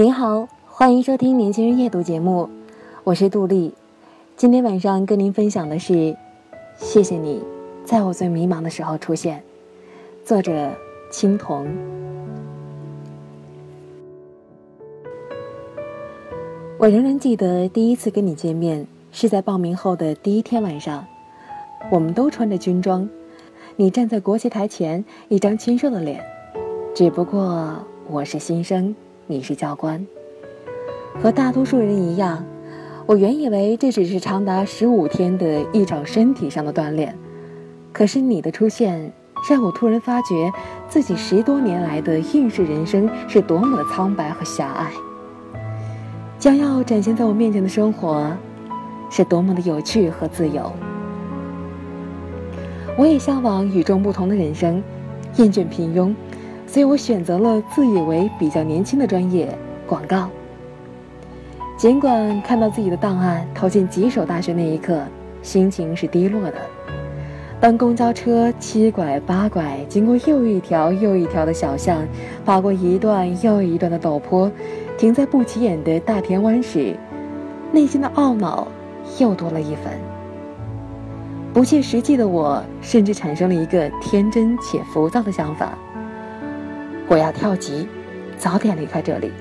您好，欢迎收听《年轻人夜读》节目，我是杜丽。今天晚上跟您分享的是：谢谢你，在我最迷茫的时候出现。作者：青铜。我仍然记得第一次跟你见面是在报名后的第一天晚上，我们都穿着军装，你站在国旗台前，一张清瘦的脸。只不过我是新生。你是教官，和大多数人一样，我原以为这只是长达十五天的一场身体上的锻炼。可是你的出现，让我突然发觉自己十多年来的应试人生是多么的苍白和狭隘。将要展现在我面前的生活，是多么的有趣和自由。我也向往与众不同的人生，厌倦平庸。所以我选择了自以为比较年轻的专业——广告。尽管看到自己的档案投进几所大学那一刻，心情是低落的。当公交车七拐八拐经过又一条又一条的小巷，爬过一段又一段的陡坡，停在不起眼的大田湾时，内心的懊恼又多了一分。不切实际的我，甚至产生了一个天真且浮躁的想法。我要跳级，早点离开这里。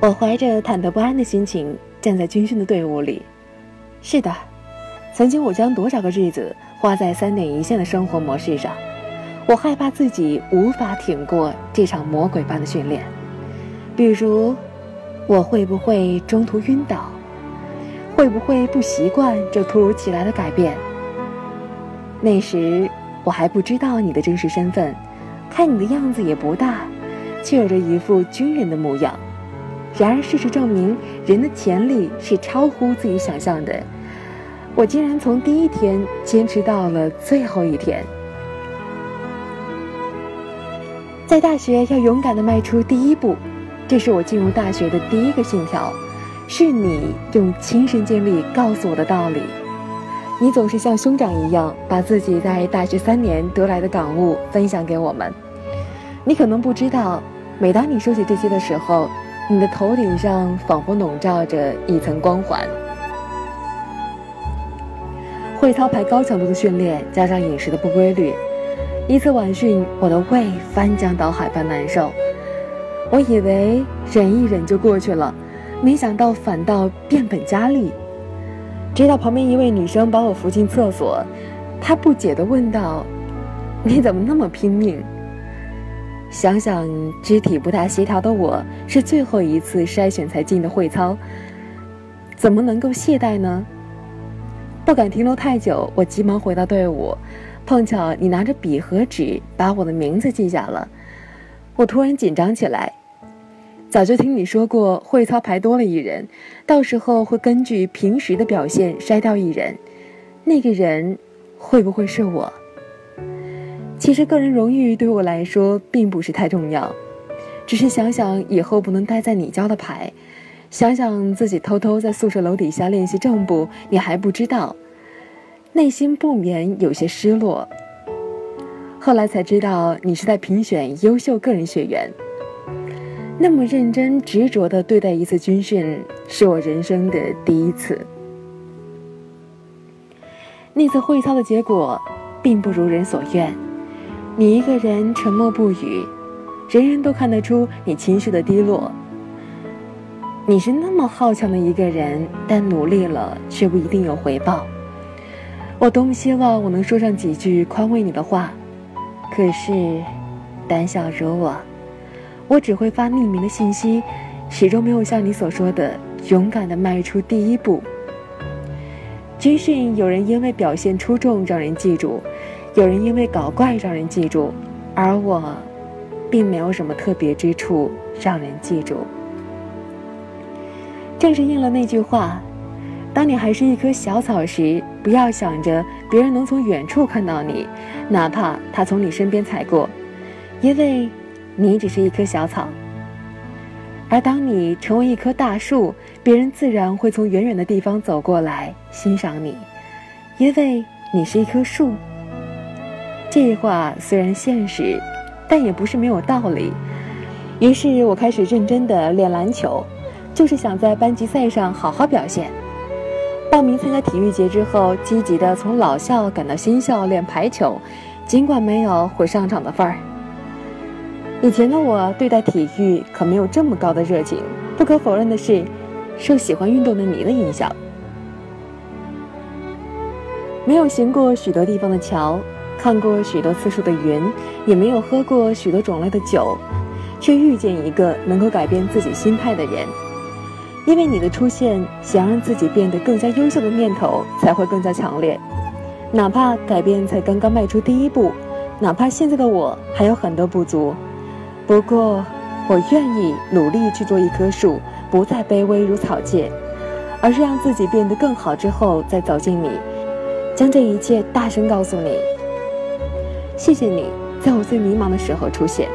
我怀着忐忑不安的心情站在军训的队伍里。是的，曾经我将多少个日子花在三点一线的生活模式上。我害怕自己无法挺过这场魔鬼般的训练。比如，我会不会中途晕倒？会不会不习惯这突如其来的改变？那时。我还不知道你的真实身份，看你的样子也不大，却有着一副军人的模样。然而事实证明，人的潜力是超乎自己想象的。我竟然从第一天坚持到了最后一天。在大学要勇敢地迈出第一步，这是我进入大学的第一个信条，是你用亲身经历告诉我的道理。你总是像兄长一样，把自己在大学三年得来的感悟分享给我们。你可能不知道，每当你说起这些的时候，你的头顶上仿佛笼罩着一层光环。会操排高强度的训练，加上饮食的不规律，一次晚训，我的胃翻江倒海般难受。我以为忍一忍就过去了，没想到反倒变本加厉。直到旁边一位女生把我扶进厕所，她不解地问道：“你怎么那么拼命？”想想肢体不大协调的我，是最后一次筛选才进的会操，怎么能够懈怠呢？不敢停留太久，我急忙回到队伍，碰巧你拿着笔和纸把我的名字记下了，我突然紧张起来。早就听你说过，会操排多了一人，到时候会根据平时的表现筛掉一人，那个人会不会是我？其实个人荣誉对我来说并不是太重要，只是想想以后不能待在你教的排，想想自己偷偷在宿舍楼底下练习正步，你还不知道，内心不免有些失落。后来才知道，你是在评选优秀个人学员。那么认真执着地对待一次军训，是我人生的第一次。那次会操的结果，并不如人所愿。你一个人沉默不语，人人都看得出你情绪的低落。你是那么好强的一个人，但努力了却不一定有回报。我多么希望我能说上几句宽慰你的话，可是，胆小如我。我只会发匿名的信息，始终没有像你所说的勇敢的迈出第一步。军训有人因为表现出众让人记住，有人因为搞怪让人记住，而我，并没有什么特别之处让人记住。正是应了那句话：当你还是一棵小草时，不要想着别人能从远处看到你，哪怕他从你身边踩过，因为，你只是一棵小草。而当你成为一棵大树，别人自然会从远远的地方走过来欣赏你，因为你是一棵树。这话虽然现实，但也不是没有道理。于是我开始认真的练篮球，就是想在班级赛上好好表现。报名参加体育节之后，积极的从老校赶到新校练排球，尽管没有会上场的份儿。以前的我对待体育可没有这么高的热情。不可否认的是，受喜欢运动的你的影响，没有行过许多地方的桥，看过许多次数的云，也没有喝过许多种类的酒，却遇见一个能够改变自己心态的人。因为你的出现，想让自己变得更加优秀的念头才会更加强烈。哪怕改变才刚刚迈出第一步，哪怕现在的我还有很多不足。不过，我愿意努力去做一棵树，不再卑微如草芥，而是让自己变得更好之后再走进你，将这一切大声告诉你。谢谢你在我最迷茫的时候出现。